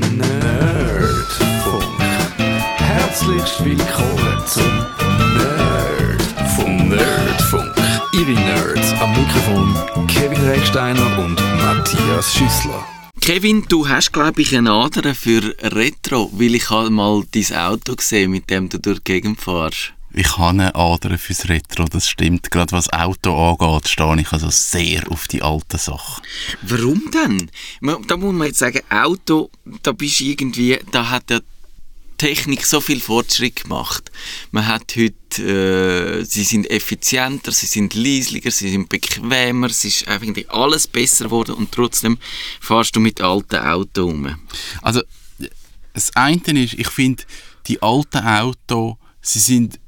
Nerdfunk. Herzlich willkommen zum Nerdfunk. Nerdfunk. Ihre Nerds am Mikrofon Kevin Recksteiner und Matthias Schüssler. Kevin, du hast, glaube ich, eine Ader für Retro, weil ich habe mal dein Auto gesehen, mit dem du durch die Gegend fährst. Ich habe eine Ader fürs Retro, das stimmt. Gerade was Auto angeht, stehe ich also sehr auf die alten Sachen. Warum denn? Da muss man jetzt sagen, Auto, da bist irgendwie, da hat ja Technik so viel Fortschritt gemacht. Man hat heute, äh, sie sind effizienter, sie sind leislicher, sie sind bequemer, es ist eigentlich alles besser geworden und trotzdem fährst du mit alten Autos rum. Also, das eine ist, ich finde, die alten Autos, sie sind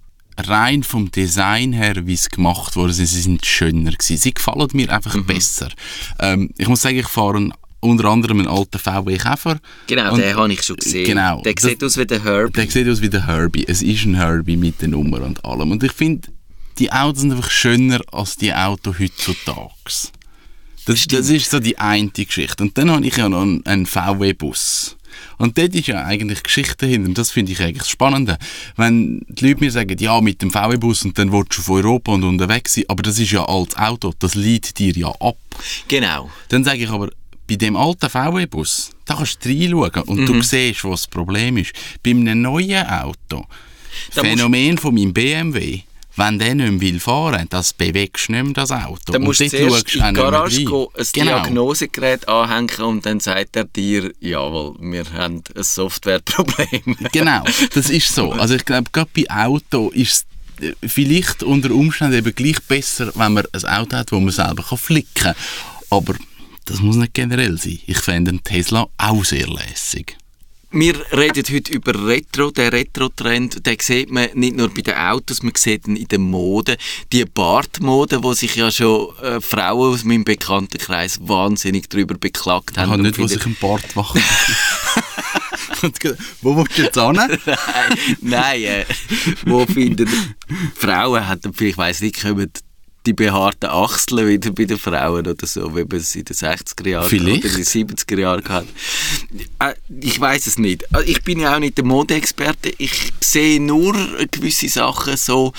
rein vom Design her, wie es gemacht wurde, sie sind schöner gewesen. Sie gefallen mir einfach Mhm. besser. Ähm, ich muss sagen, ich fahre unter anderem einen alten VW Käfer. Genau, Und- den habe ich schon gesehen. Genau. Der Das- sieht aus wie der Herbie. Der sieht aus wie der Herbie. Es ist ein Herbie mit der Nummer und allem. Und ich finde, die Autos sind einfach schöner als die Autos heutzutage. Das, das ist so die eine Geschichte. Und dann habe ich ja noch einen, einen VW-Bus. Und dort ist ja eigentlich Geschichte dahinter. Und das finde ich eigentlich das Spannende. Wenn die Leute mir sagen, ja, mit dem VW-Bus und dann willst du von Europa und unterwegs sein, aber das ist ja altes Auto, das liegt dir ja ab. Genau. Dann sage ich aber, bei dem alten VW-Bus, da kannst du reinschauen und Mhm. du siehst, was das Problem ist. Bei einem neuen Auto, Da Phänomen von meinem BMW, wenn der nicht mehr will fahren das bewegst du nicht mehr das Auto. Da musst du zuerst in die Garage gehen, ein Genau. Diagnosegerät anhängen und dann sagt er dir, jawohl, wir haben ein Softwareproblem. Genau, das ist so. Also ich glaube, gerade bei Auto ist es äh, vielleicht unter Umständen eben gleich besser, wenn man ein Auto hat, wo man selber kann flicken kann. Aber das muss nicht generell sein. Ich fände einen Tesla auch sehr lässig. Wir reden heute über Retro, der Retro-Trend, den sieht man nicht nur bei den Autos, man sieht ihn in der Mode. Die Bartmode, wo sich ja schon äh, Frauen aus meinem Bekanntenkreis wahnsinnig darüber beklagt Ich haben. habe und nicht, wo sich ein Bart ge- wo willst du jetzt hin? Nein, nein äh, wo finden Frauen hat ich weiß nicht, kommen die behaarten Achseln wieder bei den Frauen oder so, wie man es in den 60er Jahren Vielleicht. oder in den 70er Jahren hat. Äh, ich weiß es nicht. Äh, Ich bin ja auch nicht der Modeexperte. Ich sehe nur gewisse Sachen so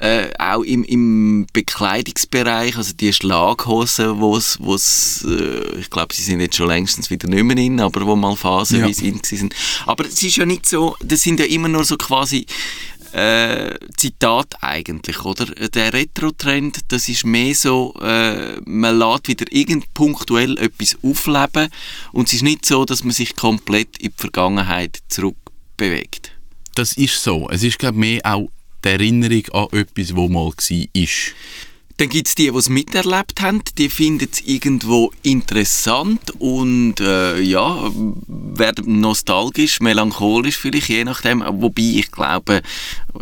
äh, auch im, im Bekleidungsbereich, also die Schlaghosen, wo's, wo's, äh, ich glaube, sie sind jetzt schon längstens wieder nicht mehr in, aber wo mal phasenweise in sind. Aber es ist ja nicht so, das sind ja immer nur so quasi äh, Zitat eigentlich, oder? Der Retro-Trend, das ist mehr so, äh, man lässt wieder irgend punktuell etwas aufleben und es ist nicht so, dass man sich komplett in die Vergangenheit zurückbewegt. Das ist so. Es ist, glaube mehr auch die Erinnerung an etwas, wo mal war. Dann gibt es die, die es miterlebt haben, die finden es irgendwo interessant und äh, ja, werden nostalgisch, melancholisch vielleicht, je nachdem. Wobei ich glaube,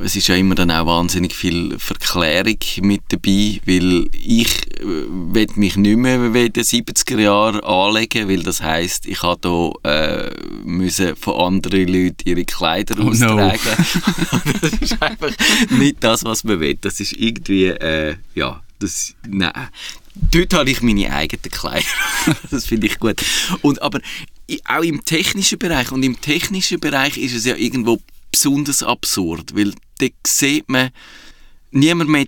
es ist ja immer dann auch wahnsinnig viel Verklärung mit dabei, weil ich äh, will mich nicht mehr wie in den 70er Jahren anlegen, weil das heisst, ich habe hier äh, müssen von anderen Leuten ihre Kleider Oh no. austragen. das ist einfach nicht das, was man will. Das ist irgendwie, äh, ja, das, nein. Dort habe ich meine eigenen Kleider. das finde ich gut. Und, aber auch im technischen Bereich, und im technischen Bereich ist es ja irgendwo besonders absurd, weil da sieht man, niemand mehr,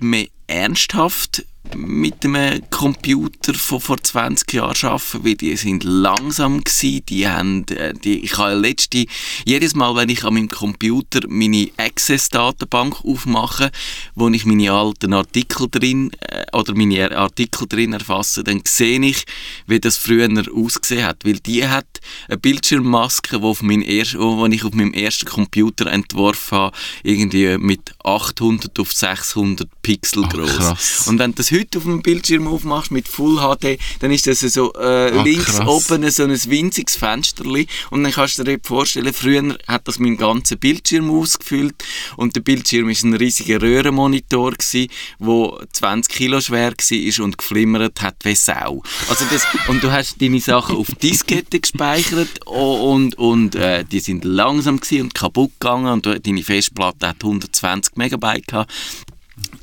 mehr ernsthaft mit einem Computer von vor 20 Jahren arbeiten, weil die sind langsam gewesen, die haben, äh, die, ich habe letzte, jedes Mal, wenn ich an meinem Computer meine Access-Datenbank aufmache, wo ich meine alten Artikel drin, äh, oder meine Artikel drin erfasse, dann sehe ich, wie das früher ausgesehen hat, weil die hat eine Bildschirmmaske, wo, auf mein erst, wo ich auf meinem ersten Computer entworfen habe, irgendwie mit 800 auf 600 Pixel groß. krass. Und wenn das heute auf dem Bildschirm aufmachst mit Full HD, dann ist das so äh, Ach, links krass. oben so ein winziges Fensterli und dann kannst du dir vorstellen, früher hat das meinen ganzen Bildschirm ausgefüllt und der Bildschirm ist ein riesiger Röhrenmonitor gsi, wo 20 Kilo schwer war und geflimmert hat wie Sau. Also das, und du hast deine Sachen auf Diskette gespeichert und, und äh, die sind langsam und kaputt gegangen und deine Festplatte hat 120 Megabyte gehabt.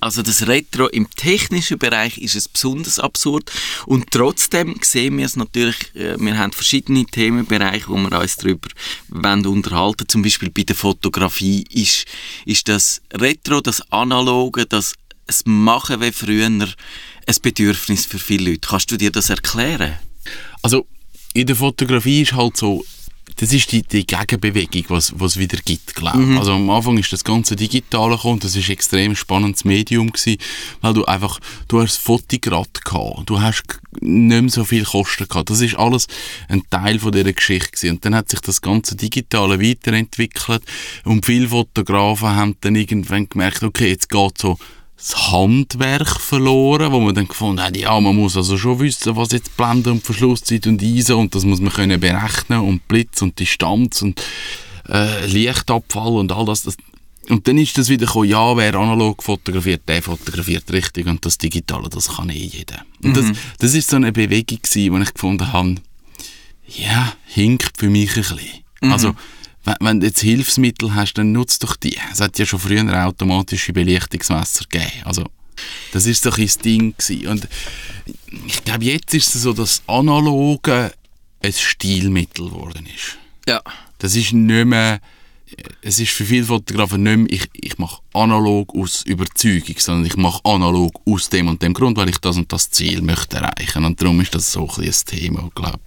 Also das Retro im technischen Bereich ist es besonders absurd und trotzdem sehen wir es natürlich, äh, wir haben verschiedene Themenbereiche, wo wir uns darüber wollen unterhalten Zum Beispiel bei der Fotografie ist, ist das Retro, das Analoge, das es Machen wie früher ein Bedürfnis für viele Leute. Kannst du dir das erklären? Also in der Fotografie ist halt so, das ist die, die Gegenbewegung, was es wieder gibt, glaube ich. Mhm. Also am Anfang ist das ganze Digitale gekommen, das ist ein extrem spannendes Medium gewesen, weil du einfach, du hast Fotograd gehabt, du hast nicht mehr so viel Kosten gehabt. Das ist alles ein Teil von dieser Geschichte gewesen. Und dann hat sich das ganze Digitale weiterentwickelt und viele Fotografen haben dann irgendwann gemerkt, okay, jetzt geht so das Handwerk verloren, wo man dann gefunden hat, ja, man muss also schon wissen, was jetzt Blende und Verschlusszeit und ISO und das muss man können berechnen und Blitz und Distanz und äh, Lichtabfall und all das, das. Und dann ist das wieder gekommen, ja, wer analog fotografiert, der fotografiert richtig und das Digitale, das kann eh jeder. Und mhm. das, das ist so eine Bewegung gewesen, wo ich gefunden habe, ja, hinkt für mich ein bisschen. Mhm. Also, wenn, wenn du jetzt Hilfsmittel hast, dann nutzt doch die. Es hat ja schon früher automatische Belichtungsmesser gegeben. Also, das ist doch ein Ding gewesen. Und ich glaube, jetzt ist es so, dass Analoge ein Stilmittel geworden ist. Ja. Das ist nicht mehr, es ist für viele Fotografen nicht mehr, ich, ich mache analog aus Überzeugung, sondern ich mache analog aus dem und dem Grund, weil ich das und das Ziel möchte erreichen. Und darum ist das so ein, ein Thema, glaube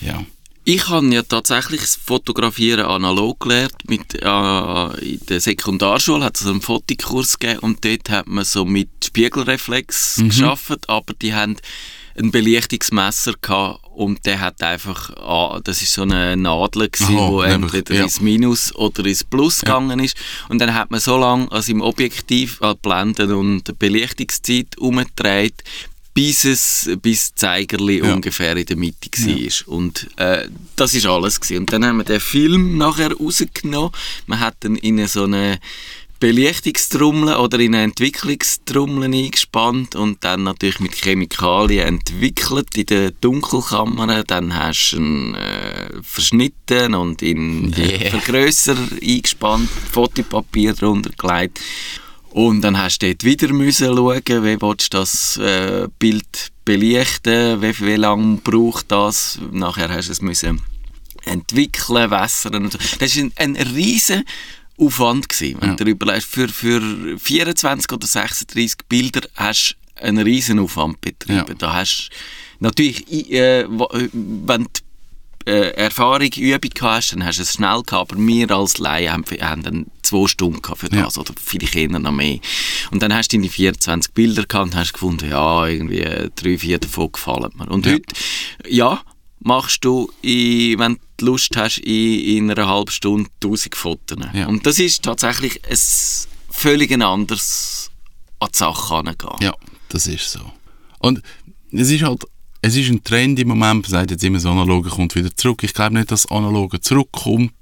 ich. Ja. Ich habe ja tatsächlich das Fotografieren analog gelernt. Mit, äh, in der Sekundarschule hat es einen Fotokurs gegeben und dort hat man so mit Spiegelreflex mhm. geschafft, aber die haben ein Belichtungsmesser gehabt und der hat einfach, ah, das ist so eine Nadel gewesen, Aha, wo entweder ja. ins Minus oder ins Plus ja. gegangen ist und dann hat man so lange also im Objektiv an Blenden und Belichtungszeit umgedreht, bis es bis Zeigerli ja. ungefähr in der Mitte war. Ja. Und äh, das ist alles gewesen. Und dann haben wir den Film nachher rausgenommen. Man hat dann in so eine Belichtungstrommel oder in eine Entwicklungstrommel eingespannt und dann natürlich mit Chemikalien entwickelt in der Dunkelkammer. Dann hast du ihn äh, verschnitten und in yeah. Vergrößer eingespannt, Fotopapier drunter gelegt und dann hast du dort wieder müssen schauen, wie willst du das äh, Bild belichten, wie, wie lange braucht das. Nachher hast du es müssen entwickeln, wässern. Und so. Das war ein, ein riesen Aufwand gewesen, wenn ja. du überlegst. Für, für 24 oder 36 Bilder hast du einen riesen Aufwand betrieben. Ja. Da hast natürlich, äh, wenn du äh, Erfahrung, Übung hast, dann hast du es schnell gehabt, aber wir als Laien haben, haben dann zwei Stunden für das ja. oder vielleicht eher noch mehr. Und dann hast du deine 24 Bilder gehabt und hast gefunden, ja, irgendwie drei, vier davon gefallen mir. Und ja. heute, ja, machst du, in, wenn du Lust hast, in, in einer halben Stunde 1000 Fotos. Ja. Und das ist tatsächlich ein völlig anderes an die Sache herangehen. Ja, das ist so. Und es ist halt es ist ein Trend im Moment, man sagt jetzt immer, das Analoge kommt wieder zurück. Ich glaube nicht, dass das Analoge zurückkommt,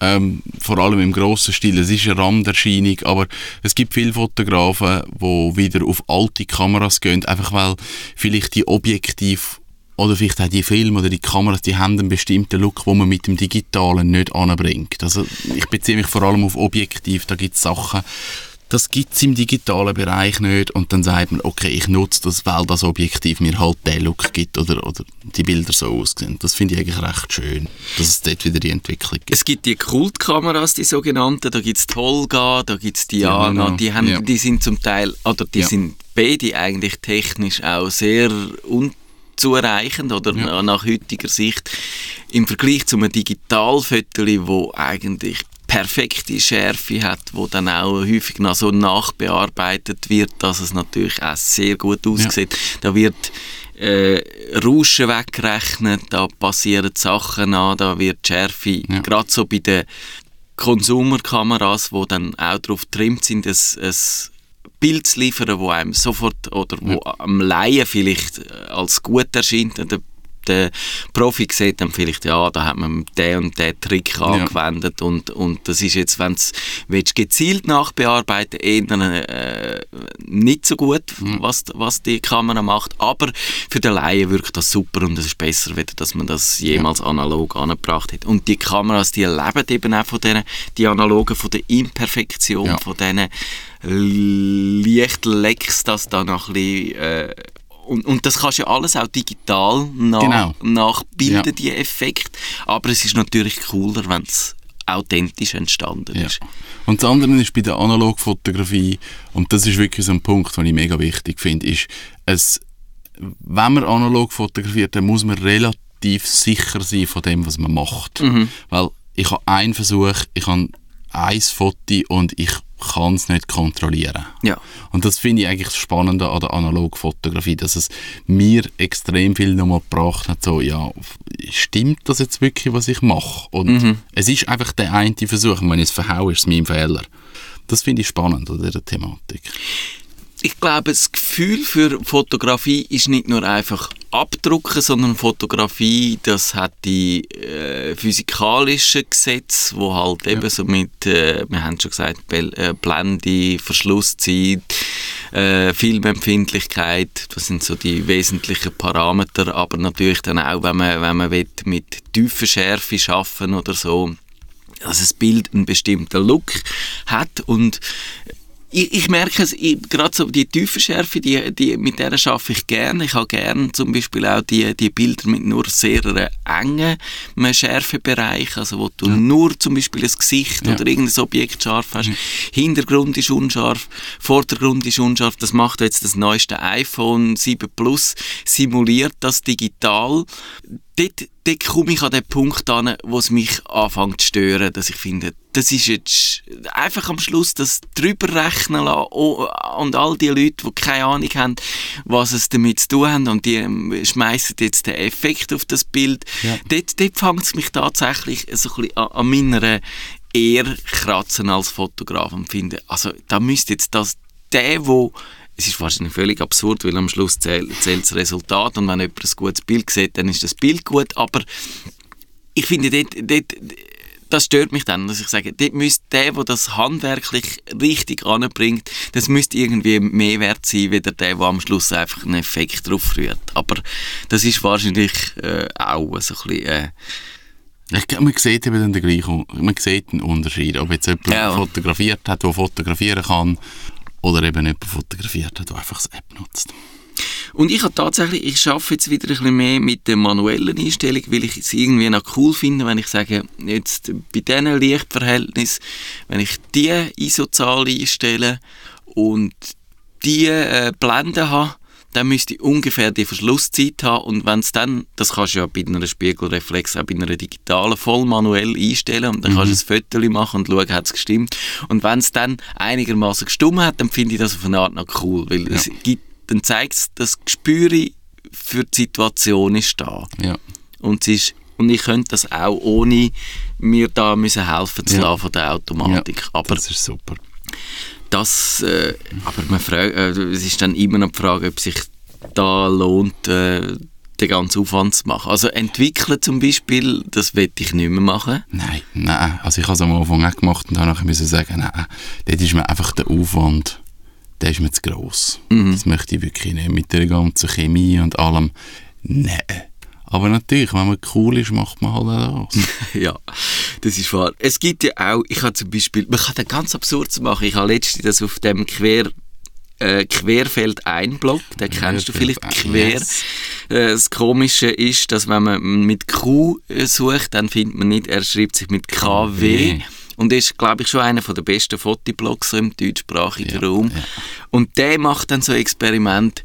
ähm, vor allem im grossen Stil. Es ist eine Randerscheinung, aber es gibt viele Fotografen, die wieder auf alte Kameras gehen, einfach weil vielleicht die Objektiv oder vielleicht auch die Filme oder die Kameras, die haben einen bestimmten Look, wo man mit dem Digitalen nicht anbringt. Also ich beziehe mich vor allem auf Objektiv, da gibt es Sachen, das gibt es im digitalen Bereich nicht und dann sagt man, okay, ich nutze das, weil das Objektiv mir halt den Look gibt oder, oder die Bilder so aussehen. Das finde ich eigentlich recht schön, dass es dort wieder die Entwicklung gibt. Es gibt die Kultkameras, die sogenannten, da gibt es die Holga, da gibt es die Jana, genau. die, haben, ja. die sind zum Teil, oder die ja. sind beide eigentlich technisch auch sehr unzureichend oder ja. nach heutiger Sicht im Vergleich zu einem Digitalfoto, wo eigentlich perfekte Schärfe hat, wo dann auch häufig noch so nachbearbeitet wird, dass es natürlich auch sehr gut aussieht. Ja. Da wird äh, Rauschen weggerechnet, da passieren Sachen an, da wird die Schärfe, ja. gerade so bei den Konsumerkameras, wo dann auch darauf trimmt sind, ein, ein Bild zu liefern, wo einem sofort oder wo ja. am Laien vielleicht als gut erscheint. Der der Profi sieht dann vielleicht, ja, da hat man den und den Trick Ja. angewendet und, und das ist jetzt, wenn du gezielt nachbearbeiten eher äh, nicht so gut, was, was die Kamera macht, aber für den Laien wirkt das super und es ist besser, wieder, dass man das jemals analog angebracht hat. Und die Kameras, die leben eben auch von denen, die analogen, von der Imperfektion, Ja. von diesen Lichtlecks, das da noch ein bisschen... Äh, und, und das kannst du ja alles auch digital nach, Genau. nachbilden, Ja. die Effekt. Aber es ist natürlich cooler, wenn es authentisch entstanden Ja. ist. Und das andere ist bei der Analogfotografie, und das ist wirklich so ein Punkt, den ich mega wichtig finde, ist, es, wenn man analog fotografiert, dann muss man relativ sicher sein von dem, was man macht. Weil ich habe einen Versuch, ich habe ein Foto und ich kann es nicht kontrollieren. Ja. Und das finde ich eigentlich das Spannende an der Analogfotografie, dass es mir extrem viel nochmal gebracht hat, so, ja, stimmt das jetzt wirklich, was ich mache? Und es ist einfach der eine Versuch, und wenn ich es verhaue, ist es mein Fehler. Das finde ich spannend an dieser Thematik. Ich glaube, das Gefühl für Fotografie ist nicht nur einfach abdrucken, sondern Fotografie, das hat die äh, physikalischen Gesetze, wo halt eben so mit, äh, wir haben schon gesagt, Bel äh, Blende, Verschlusszeit, äh, Filmempfindlichkeit, das sind so die wesentlichen Parameter, aber natürlich dann auch, wenn man, wenn man will, mit tiefer Schärfe schaffen oder so, dass das Bild einen bestimmten Look hat. Und ich, ich merke es, gerade so die Tiefenschärfe, die, die, mit der schaffe ich gerne. Ich habe gerne zum Beispiel auch die, die Bilder mit nur sehr engen Schärfebereich, also wo du nur zum Beispiel ein Gesicht Ja. oder irgendein Objekt scharf hast. Hintergrund ist unscharf, Vordergrund ist unscharf. Das macht jetzt das neueste iPhone 7 Plus, simuliert das digital. Dort, dort komme ich an den Punkt an, wo es mich anfängt zu stören, dass ich finde, das ist jetzt einfach am Schluss das drüber rechnen lassen oh, und all die Leute, die keine Ahnung haben, was es damit zu tun haben und die ähm, schmeißen jetzt den Effekt auf das Bild. Ja. Dort, dort fängt es mich tatsächlich so ein bisschen an, an meiner Ehr kratzen als Fotograf und finde, also da müsste jetzt das, der, wo es ist wahrscheinlich völlig absurd, weil am Schluss zählt, zählt das Resultat und wenn jemand ein gutes Bild sieht, dann ist das Bild gut, aber ich finde, dort, dort, das stört mich dann, dass ich sage, dort müsste der, der das handwerklich richtig anbringt, das müsste irgendwie mehr wert sein, wie der, der am Schluss einfach einen Effekt drauf rührt. Aber das ist wahrscheinlich äh, auch so ein bisschen... Äh, Ich glaube, man sieht eben dann den gleichen, man sieht einen Unterschied, ob jetzt jemand Ja. fotografiert hat, der fotografieren kann, oder eben jemand fotografiert hat, der einfach das App nutzt. Und ich habe tatsächlich, ich arbeite jetzt wieder ein bisschen mehr mit der manuellen Einstellung, weil ich es irgendwie noch cool finde, wenn ich sage, jetzt bei diesen Lichtverhältnissen, wenn ich die ISO-Zahl einstelle und die äh, Blende habe, dann müsste ich ungefähr die Verschlusszeit haben. Und wenn es dann, das kannst du ja bei einer Spiegelreflex auch bei einer digitalen voll manuell einstellen. Und dann kannst du ein Foto machen und schauen, hat es gestimmt. Und wenn es dann einigermaßen gestimmt hat, dann finde ich das auf eine Art noch cool, weil es gibt, dann zeigt es, das Gespür für die Situation ist da. Ja. und, es ist, und ich könnte das auch ohne mir da müssen helfen zu Ja. lassen von der Automatik, aber das ist super. Das, äh, aber man fragt, äh, es ist dann immer noch die Frage, ob sich da lohnt, äh, den ganzen Aufwand zu machen. Also entwickeln zum Beispiel, das will ich nicht mehr machen. Nein, nein. Also ich habe es am Anfang auch gemacht und dann nachher müssen sagen, nein, dort ist mir einfach der Aufwand, der ist mir zu gross. Das möchte ich wirklich nicht. Mit der ganzen Chemie und allem. Nein. Aber natürlich, wenn man cool ist, macht man halt auch das. ja, das ist wahr. Es gibt ja auch, ich habe zum Beispiel, man kann das ganz absurd machen. Ich habe letztens das auf dem Quer, äh, Querfeld ein-Blog, den kennst du vielleicht, ein, Quer. yes. Äh, das Komische ist, dass wenn man mit Q äh, sucht, dann findet man nicht, er schreibt sich mit KW. KW. Und ist, glaube ich, schon einer der besten Fotoblogs so im deutschsprachigen Ja, Raum. ja. Und der macht dann so Experiment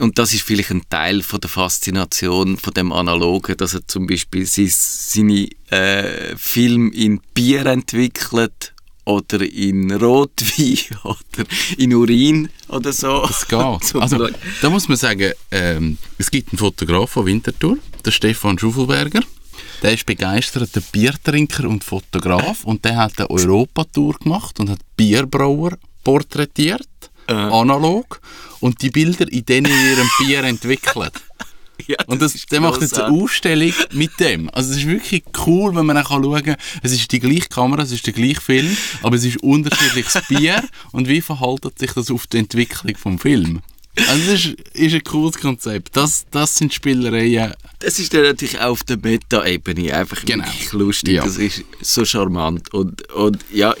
und das ist vielleicht ein Teil von der Faszination von dem Analogen, dass er zum Beispiel sein, seine äh, Film in Bier entwickelt oder in Rotwein oder in Urin oder so. Es geht. Also, da muss man sagen, ähm, es gibt einen Fotograf von Winterthur, der Stefan Schuffelberger. Der ist begeisterter Biertrinker und Fotograf und der hat eine Europatour gemacht und hat Bierbrauer porträtiert, analog, und die Bilder in denen ihrem Bier entwickelt. Ja, und das, der macht jetzt eine. Ausstellung mit dem. Also es ist wirklich cool, wenn man dann schauen kann, es ist die gleiche Kamera, es ist der gleiche Film, aber es ist unterschiedliches Bier und wie verhaltet sich das auf die Entwicklung vom Film. Also das ist, ist ein cooles Konzept. Das, das sind Spielereien. Das ist dann natürlich auch auf der Meta-Ebene einfach Genau. wirklich lustig. Ja. Das ist so charmant. Und, und ja,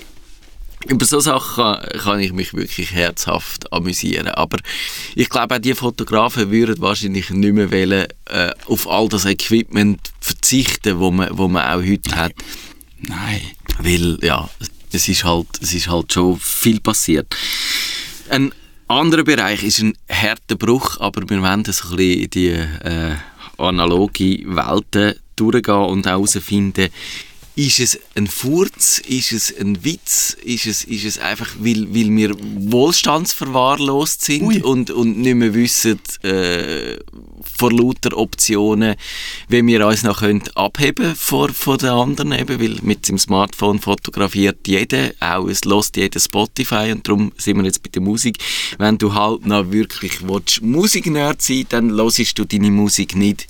über so Sachen kann, kann ich mich wirklich herzhaft amüsieren. Aber ich glaube, auch die Fotografen würden wahrscheinlich nicht mehr wollen, äh, auf all das Equipment verzichten, wo man, wo man auch heute hat. Nein. Weil, ja, es ist halt, es ist halt schon viel passiert. Ein anderer Bereich ist ein harter Bruch, aber wir wollen das ein bisschen in die äh, analoge Welten durchgehen und herausfinden, ist es ein Furz, ist es ein Witz, ist es, ist es einfach, weil, weil wir wohlstandsverwahrlost sind Ui. und, und nicht mehr wissen, äh, vor lauter Optionen, wie wir uns noch können abheben vor, von den anderen, eben, weil mit dem Smartphone fotografiert jeder, auch es lässt jeder Spotify und darum sind wir jetzt bei der Musik. Wenn du halt noch wirklich willst, Musiknerd sein dann hörst du deine Musik nicht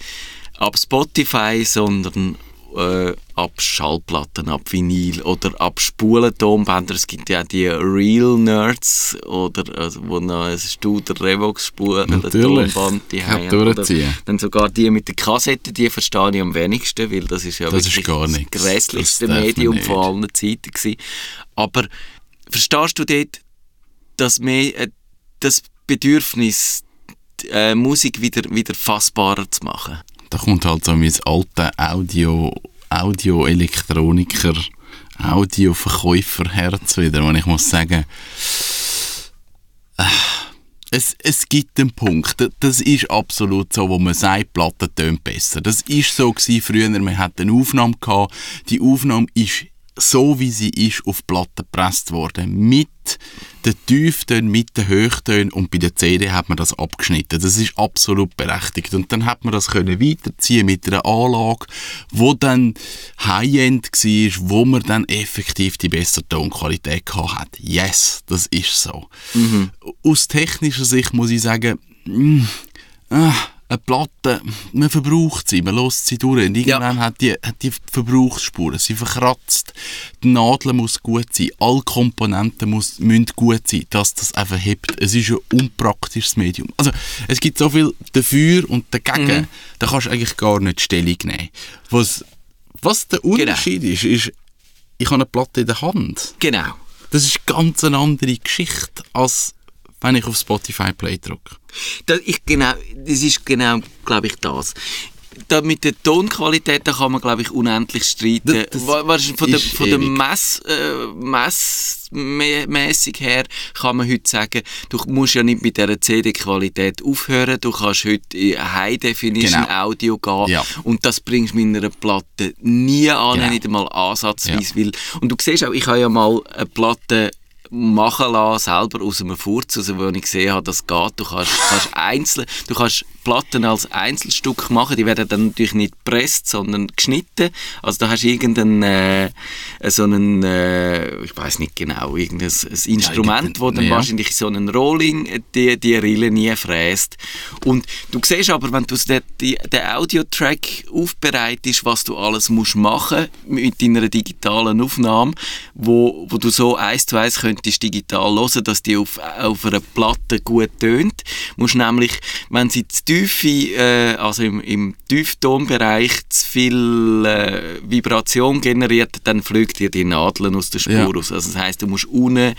ab Spotify, sondern äh, ab Schallplatten, ab Vinyl oder ab Spulentonbänder. Es gibt ja auch die Real Nerds, oder, also, wo noch ein Studer oder Natürlich. Tonband die haben. Dann sogar die mit der Kassette, die verstehe ich am wenigsten, weil das ist ja Das ist wirklich gar das grässlichste Das Medium von allen Zeiten gewesen. Aber verstehst du dort, dass mehr, äh, das Bedürfnis, äh, Musik wieder, wieder fassbarer zu machen? Da kommt halt so mein alter Audio, Audio-Elektroniker, Audioverkäuferherz wieder, wo ich muss sagen, äh, es, es gibt einen Punkt, das ist absolut so, wo man sagt, Platte tönt besser. Das ist so gewesen früher, man hat eine Aufnahme gehabt, die Aufnahme ist so wie sie ist auf Platte gepresst worden. Mit den Tieftönen, mit den Höchtönen und bei der CD hat man das abgeschnitten. Das ist absolut berechtigt. Und dann hat man das können weiterziehen mit einer Anlage, wo dann High-End war, wo man dann effektiv die bessere Tonqualität gehabt hat. Yes, das ist so. Aus technischer Sicht muss ich sagen, mm, ah, eine Platte, man verbraucht sie, man lässt sie durch. Und irgendwann hat, die, hat die Verbrauchsspuren, sie verkratzt. Die Nadel muss gut sein, alle Komponenten muss, müssen gut sein, dass das einfach hebt. Es ist ein unpraktisches Medium. Also, es gibt so viel dafür und dagegen, da kannst du eigentlich gar nicht Stellung nehmen. Was, was der Unterschied ist, ist, ich habe eine Platte in der Hand. Genau. Das ist ganz eine andere Geschichte, als wenn ich auf Spotify Play drücke. Das, ich, genau, das ist genau, glaube ich, das. Da mit der Tonqualität da kann man, glaube ich, unendlich streiten. Das- das Wa- wahrscheinlich von der, von der. Mess, äh, Messmäßig her kann man heute sagen, du musst ja nicht mit dieser CD-Qualität aufhören. Du kannst heute in High Definition Genau. Audio gehen Ja. und das bringst du mit einer Platte nie an, Genau. nicht einmal ansatzweise. Weil, und du siehst auch, ich habe ja mal eine Platte machen lassen, selber aus einem Furz, also wo ich gesehen habe, das geht. Du kannst, kannst einzeln, du kannst Platten als Einzelstück machen, die werden dann natürlich nicht gepresst, sondern geschnitten. Also da hast du irgendeinen, äh, so einen, äh, ich weiß nicht genau, irgendein ein Instrument, wo dann ja. wahrscheinlich so einen Rolling äh, die, die Rille nie fräst. Und du siehst aber, wenn du den, den Audiotrack aufbereitest, was du alles musst machen mit deiner digitalen Aufnahme, wo, wo du so eins zu eins könntest digital hören, dass die auf, auf einer Platte gut tönt, musst nämlich, wenn sie zu tiefe, äh, also im, im Tieftonbereich zu viel äh, Vibration generiert, dann fliegt dir die Nadeln aus der Spur Ja. raus. Also das heißt, du musst unten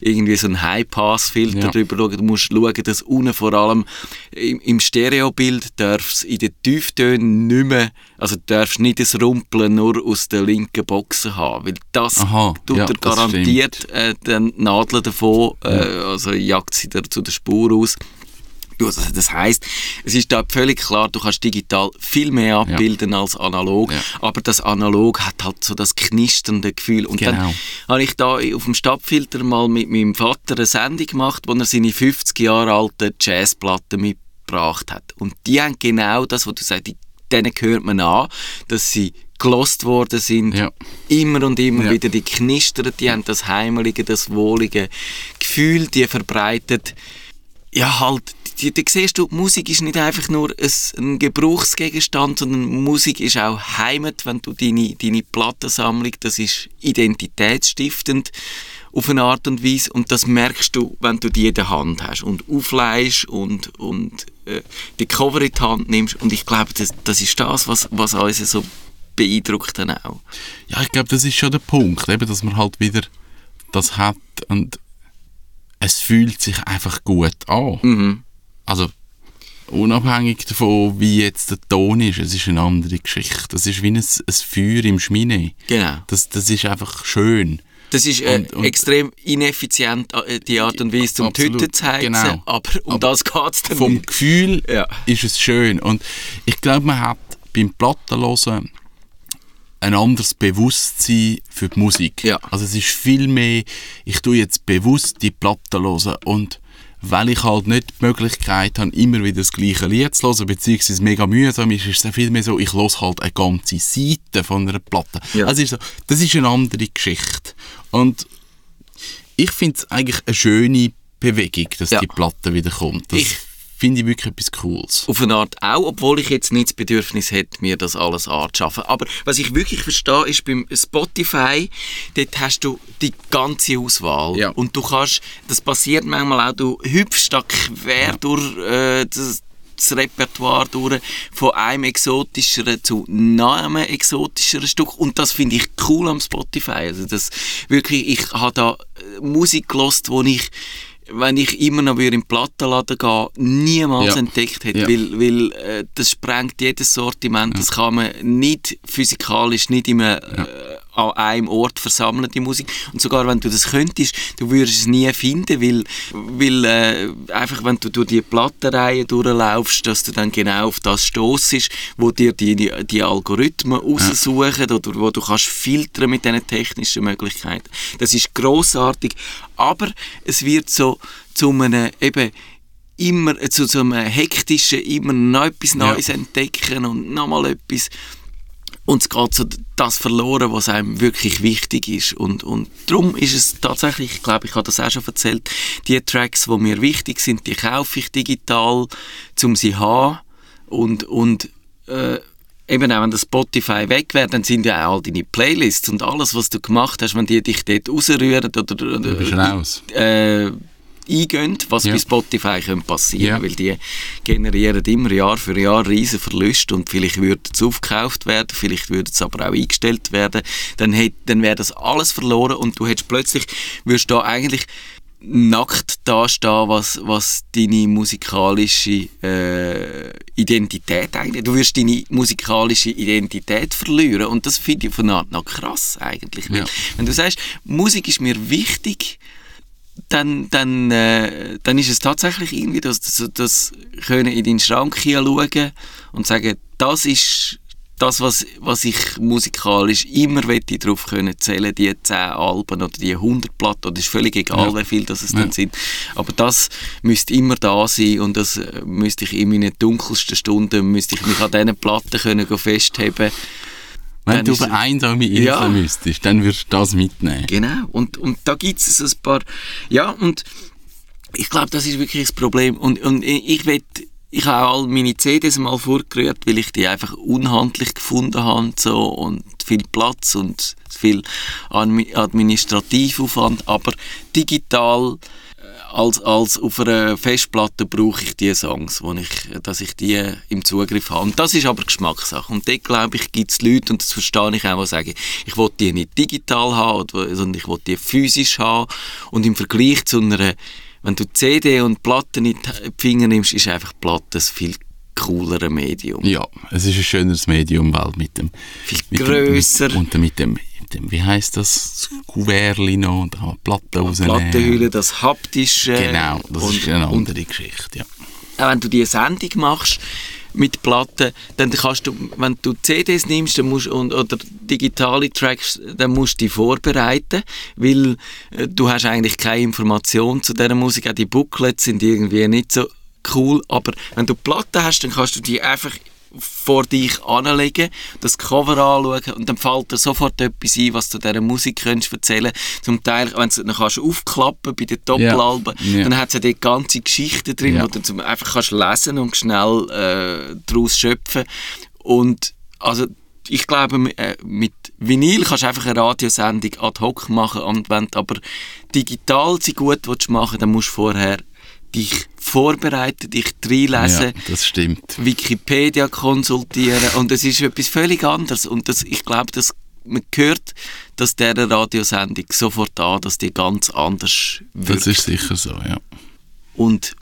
irgendwie so einen High-Pass-Filter Ja. drüber schauen. Du musst schauen, dass unten vor allem im, im Stereobild darf es in den Tieftönen nicht mehr, also du darfst nicht das Rumpeln nur aus der linken Boxen haben, weil das Aha, tut ja, dir garantiert äh, die Nadeln davon, äh, also jagt sie dir zu der Spur aus. Also das heißt, es ist da völlig klar, du kannst digital viel mehr abbilden als analog, Ja. aber das analog hat halt so das knisternde Gefühl. Und dann Genau. habe ich da auf dem Stadtfilter mal mit meinem Vater eine Sendung gemacht, wo er seine 50 Jahre alte Jazzplatte mitgebracht hat. Und die haben genau das, was du sagst, die- denen hört man an, dass sie gelost worden sind, Ja. immer und immer Ja. wieder, die knistern, die haben das heimelige, das wohlige Gefühl, die verbreitet ja halt die, da siehst du, Musik ist nicht einfach nur ein, ein Gebrauchsgegenstand, sondern Musik ist auch Heimat, wenn du deine, deine Plattensammlung, das ist identitätsstiftend auf eine Art und Weise und das merkst du, wenn du die in der Hand hast und aufleihst und, und äh, die Cover in die Hand nimmst und ich glaube, das, das ist das, was, was uns so beeindruckt dann auch. Ja, ich glaube, das ist schon der Punkt, eben, dass man halt wieder das hat und es fühlt sich einfach gut an. Mhm. Also unabhängig davon, wie jetzt der Ton ist, es ist eine andere Geschichte. Das ist wie ein, ein Feuer im Schmine. Genau. Das, das ist einfach schön. Das ist äh, Und- und- extrem ineffizient, äh, die Art und Weise, zum Absolut, Tüten zu heizen, genau. aber um das geht es dann Vom nicht. Gefühl Ja. ist es schön. Und ich glaube, man hat beim Plattenhören ein anderes Bewusstsein für die Musik. Ja. Also es ist viel mehr, ich tue jetzt bewusst die Platten hören und weil ich halt nicht die Möglichkeit habe, immer wieder das gleiche Lied zu hören, beziehungsweise mega mühsam ist, ist es viel mehr so, ich höre halt eine ganze Seite von einer Platte. Ja. Also ist so, das ist eine andere Geschichte. Und ich finde es eigentlich eine schöne Bewegung, dass Ja. die Platte wieder kommt. Das Ich- finde ich wirklich etwas Cooles. Auf eine Art auch, obwohl ich jetzt nicht das Bedürfnis hätte, mir das alles anzuschaffen. Aber was ich wirklich verstehe, ist beim Spotify, dort hast du die ganze Auswahl. Ja. Und du kannst, das passiert manchmal auch, du hüpfst da quer durch äh, das, das Repertoire durch, von einem exotischeren zu einem exotischeren Stück. Und das finde ich cool am Spotify. Also das wirklich, ich habe da äh, Musik gelost, wo ich wenn ich immer noch wieder in den Plattenladen gehe, niemals Ja. entdeckt hätte, Ja. weil, weil äh, das sprengt jedes Sortiment, das kann man nicht physikalisch, nicht in einem, äh, an einem Ort versammeln, die Musik. Und sogar wenn du das könntest, du würdest es nie finden, weil, weil äh, einfach, wenn du durch die Plattenreihe durchlaufst, dass du dann genau auf das stossest, wo dir die, die, die Algorithmen raussuchen oder wo du kannst filtern mit diesen technischen Möglichkeiten. Das ist großartig, aber es wird so zu einem eben immer zu so einem hektischen, immer noch etwas Ja. Neues entdecken und nochmal etwas. Und es geht so das verloren, was einem wirklich wichtig ist. Und, und darum ist es tatsächlich, ich glaube, ich habe das auch schon erzählt, die Tracks, die mir wichtig sind, die kaufe ich digital, um sie zu haben. Und, und äh, eben auch wenn das Spotify weg wäre, dann sind ja auch all deine Playlists und alles, was du gemacht hast, wenn die dich dort rausrühren oder, oder Du bist raus. äh, eingehen, was Ja. bei Spotify könnte passieren Ja. weil die generieren immer Jahr für Jahr riesen Verluste und vielleicht würde es aufgekauft werden, vielleicht würde es aber auch eingestellt werden, dann, dann wäre das alles verloren und du hättest plötzlich, würdest da eigentlich nackt dastehen, was, was deine musikalische äh, Identität eigentlich, du wirst deine musikalische Identität verlieren und das finde ich von einer Art noch krass eigentlich, Ja. wenn du sagst, Musik ist mir wichtig, dann, dann, äh, dann ist es tatsächlich irgendwie das, das, das können in deinen Schrank hinschauen und sagen, das ist das, was, was ich musikalisch immer wette, drauf können zählen, die 10 Alben oder die 100 Platten, oder ist völlig egal, Ja. wie viel das es Ja. dann sind. Aber das müsste immer da sein und das äh, müsste ich in meinen dunkelsten Stunden, müsste ich mich an diesen Platten können festheben Wenn du auf es- eine einsame Insel Ja. müsstest, dann würdest du das mitnehmen. Genau, und, und da gibt es ein paar, ja, und ich glaube, das ist wirklich das Problem. Und, und ich will, ich habe auch all meine CDs mal vorgerührt, weil ich die einfach unhandlich gefunden habe so, und viel Platz und viel Admi- Administrativaufwand, aber digital als, als auf einer Festplatte brauche ich die Songs, wo ich, dass ich die im Zugriff habe. Und das ist aber Geschmackssache. Und dort, glaube ich, gibt es Leute, und das verstehe ich auch, die sagen, ich will die nicht digital haben, sondern ich will die physisch haben. Und im Vergleich zu einer, wenn du CD und Platten in die Finger nimmst, ist einfach Platte ein viel cooleres Medium. Ja, es ist ein schöneres Medium, weil mit dem... Viel mit grösser. Dem, mit, und mit dem, dem, wie heisst das, das Kuvertli noch, und wir Platten rausnehmen. Plattenhülle, das haptische. Genau, das und, ist eine andere Geschichte, ja. auch wenn du die Sendung machst mit Platten, dann kannst du, wenn du CDs nimmst dann musst, und, oder digitale Tracks, dann musst du die vorbereiten, weil äh, du hast eigentlich keine Information zu dieser Musik. Auch die Booklets sind irgendwie nicht so cool, aber wenn du Platten hast, dann kannst du die einfach vor dich anlegen, das Cover anschauen und dann fällt dir sofort etwas ein, was du dieser Musik könntest erzählen Zum Teil, wenn du dann kannst aufklappen bei den Doppelalben, Ja. dann hat es ja dort ganze Geschichten drin, Ja. wo du zum, einfach kannst lesen und schnell äh, daraus schöpfen. Und also ich glaube, äh, mit Vinyl kannst du einfach eine Radiosendung ad hoc machen und wenn du aber digital sie gut willst machen dann musst du vorher dich vorbereiten, dich reinlesen, Ja, das stimmt. Wikipedia konsultieren und es ist etwas völlig anderes und das, ich glaube, dass man hört, dass dieser Radiosendung sofort an, dass die ganz anders wirkt. Das ist sicher so, ja. Und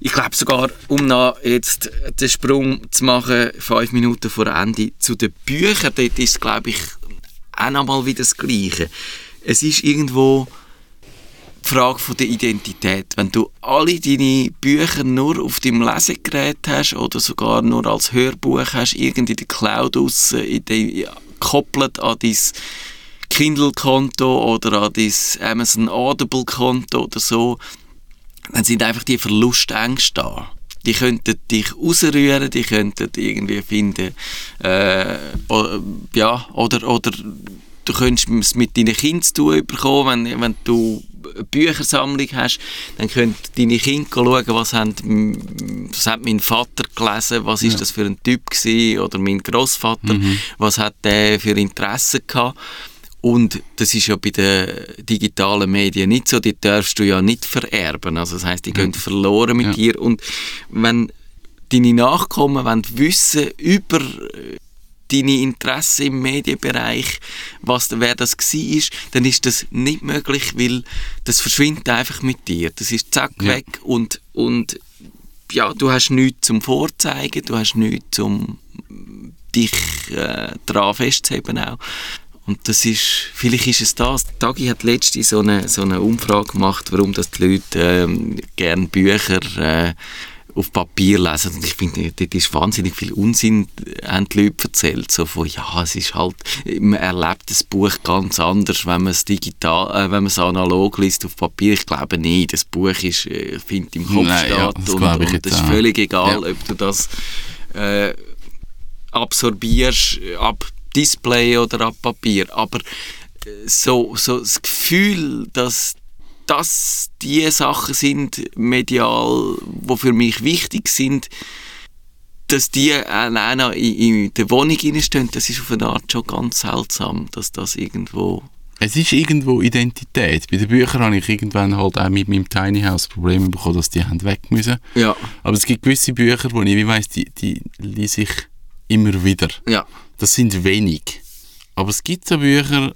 ich glaube sogar, um noch jetzt den Sprung zu machen, fünf Minuten vor Ende, zu den Büchern, dort ist glaube ich auch nochmal wieder das Gleiche. Es ist irgendwo die Frage von der Identität. Wenn du alle deine Bücher nur auf deinem Lesegerät hast oder sogar nur als Hörbuch hast, irgendwie in der Cloud raus, gekoppelt an dein Kindle-Konto oder an dein Amazon Audible-Konto oder so, dann sind einfach die Verlustängste da. Die könnten dich rausrühren, die könnten irgendwie finden, äh, o- ja, oder, oder du könntest es mit deinen Kindern zu tun bekommen, wenn, wenn du Büchersammlung hast, dann können deine Kinder schauen, was, haben, was hat mein Vater gelesen, was ist das für ein Typ gewesen, oder mein Großvater, was hat der für Interessen gehabt. Und das ist ja bei den digitalen Medien nicht so, die darfst du ja nicht vererben. Also das heißt, die gehen verloren mit Ja. dir. Und wenn deine Nachkommen wollen wissen über deine Interessen im Medienbereich, was, wer das war, dann ist das nicht möglich, weil das verschwindet einfach mit dir. Das ist zack Ja. weg und, und ja, du hast nichts zum Vorzeigen, du hast nichts zum dich äh, daran festzuheben auch. Und das ist, vielleicht ist es das. Tagi hat letztens so eine, so eine Umfrage gemacht, warum das die Leute ähm, gerne Bücher äh, auf Papier lesen. Und ich finde, dort ist wahnsinnig viel Unsinn, äh, haben die Leute erzählt. So von, ja, es ist halt, man erlebt das Buch ganz anders, wenn man es digital, äh, wenn man es analog liest auf Papier. Ich glaube nicht. Das Buch ist, äh, findet im Kopf Nein, statt. ja, und und das ist völlig egal, Ja. ob du das äh, absorbierst ab Display oder ab Papier. Aber äh, so, so das Gefühl, dass das die Sachen sind, medial, die für mich wichtig sind, dass die allein in, in der Wohnung stehen, das ist auf eine Art schon ganz seltsam, dass das irgendwo... Es ist irgendwo Identität. Bei den Büchern habe ich irgendwann halt auch mit meinem Tiny House Probleme bekommen, dass die haben weg müssen. Ja, Aber es gibt gewisse Bücher, wo ich weiss, die, die lese ich immer wieder. ja. Das sind wenig. Aber es gibt so Bücher,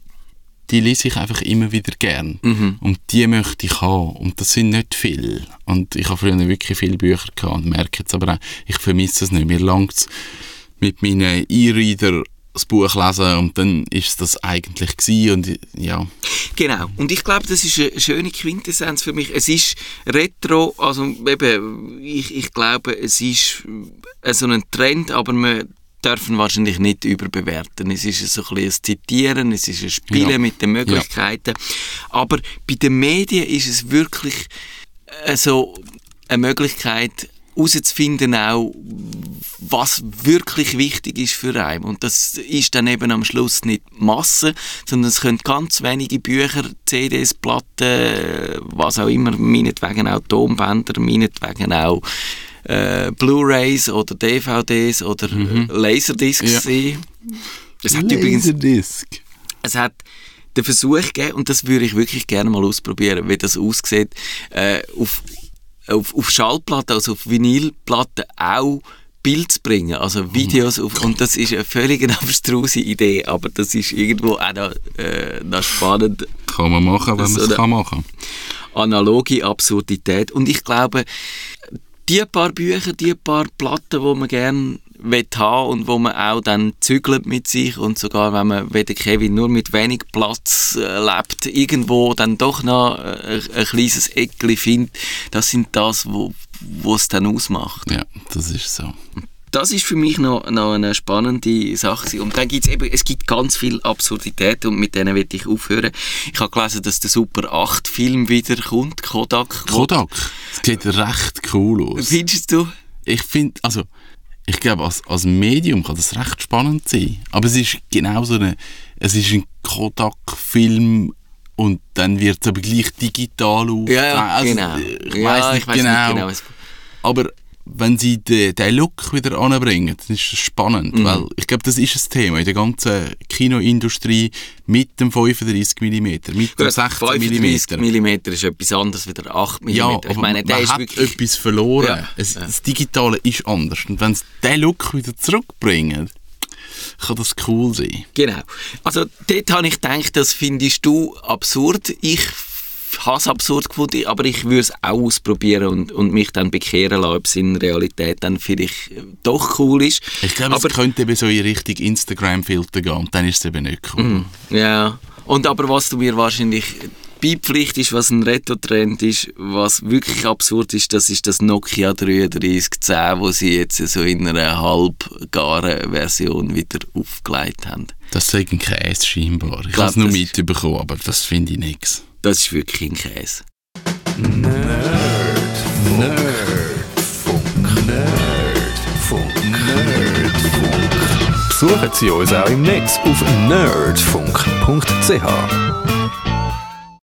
die lese ich einfach immer wieder gern. Mhm. Und die möchte ich haben. Und das sind nicht viele. Und ich habe früher wirklich viele Bücher gehabt und merke jetzt aber auch, ich vermisse es nicht. Mir langt es mit meinen E-Reader das Buch lesen und dann ist es das eigentlich gewesen und ja. Genau. Und ich glaube, das ist eine schöne Quintessenz für mich. Es ist Retro, also eben, ich, ich glaube, es ist äh, so ein Trend, aber wir dürfen wahrscheinlich nicht überbewerten. Es ist so ein bisschen ein Zitieren, es ist ein Spielen Ja. mit den Möglichkeiten. Aber bei den Medien ist es wirklich äh, so eine Möglichkeit, herauszufinden auch, was wirklich wichtig ist für einen. Und das ist dann eben am Schluss nicht Masse, sondern es können ganz wenige Bücher, CDs, Platten, was auch immer, meinetwegen auch Tonbänder, meinetwegen auch äh, Blu-Rays oder DVDs oder äh, Laserdiscs Ja. Es hat übrigens Laserdisc. es hat den Versuch gegeben, und das würde ich wirklich gerne mal ausprobieren, wie das aussieht, äh, auf, auf, auf Schallplatten, also auf Vinylplatten auch Bild zu bringen, also Videos auf, und das ist eine völlig abstruse Idee, aber das ist irgendwo auch noch, äh, noch spannend, Kann man machen, wenn man es eine- kann machen. analoge Absurdität. Und ich glaube, die paar Bücher, die paar Platten, die man gerne haben und wo man auch dann zügelt mit sich und sogar wenn man wie der Kevin nur mit wenig Platz äh, lebt, irgendwo dann doch noch äh, ein, ein kleines Eckli findet, das sind das, wo es dann ausmacht. Ja, das ist so. Das ist für mich noch, noch eine spannende Sache. Und dann gibt's eben, es gibt ganz viel Absurdität und mit denen will ich aufhören. Ich habe gelesen, dass der Super 8 Film wieder kommt, Kodak. Kodak, das sieht recht cool aus. Findest du? Ich finde, also, ich glaube, als, als Medium kann das recht spannend sein. Aber es ist genau so eine, es ist ein Kodak-Film und dann wird es aber gleich digital auf. Ja, ja, also, genau. Ich ja, weiss nicht genau. nicht genau. Aber wenn sie den, den Look wieder anbringen, dann ist das spannend, Mhm. weil ich glaube, das ist ein Thema in der ganzen Kinoindustrie mit dem 35 mm, mit dem 16 35 mm. mm ist etwas anderes wie der 8 mm. Ja, ich meine, der man ist hat wirklich... etwas verloren. Ja, Es, ja. Das Digitale ist anders. Und wenn sie den Look wieder zurückbringen, kann das cool sein. Genau. Also dort habe ich gedacht, das findest du absurd. Ich habe es absurd gefunden, aber ich würde es auch ausprobieren und, und mich dann bekehren lassen, ob es in Realität dann vielleicht äh, doch cool ist. Ich glaube, aber, es könnte eben so in Richtung Instagram-Filter gehen und dann ist es eben nicht cool. Ja, und aber was du mir wahrscheinlich beipflichtest, was ein Retro-Trend ist, was wirklich absurd ist, das ist das Nokia 3310, wo sie jetzt so in einer halbgaren Version wieder aufgelegt haben. Das ist ein Käse scheinbar. Ich habe es nur ist- mitbekommen, aber das finde ich nichts. Das ist wirklich ein Käse. Nerdfunk. Nerdfunk. Nerdfunk. Besuchen Sie uns auch im Netz auf nerdfunk.ch.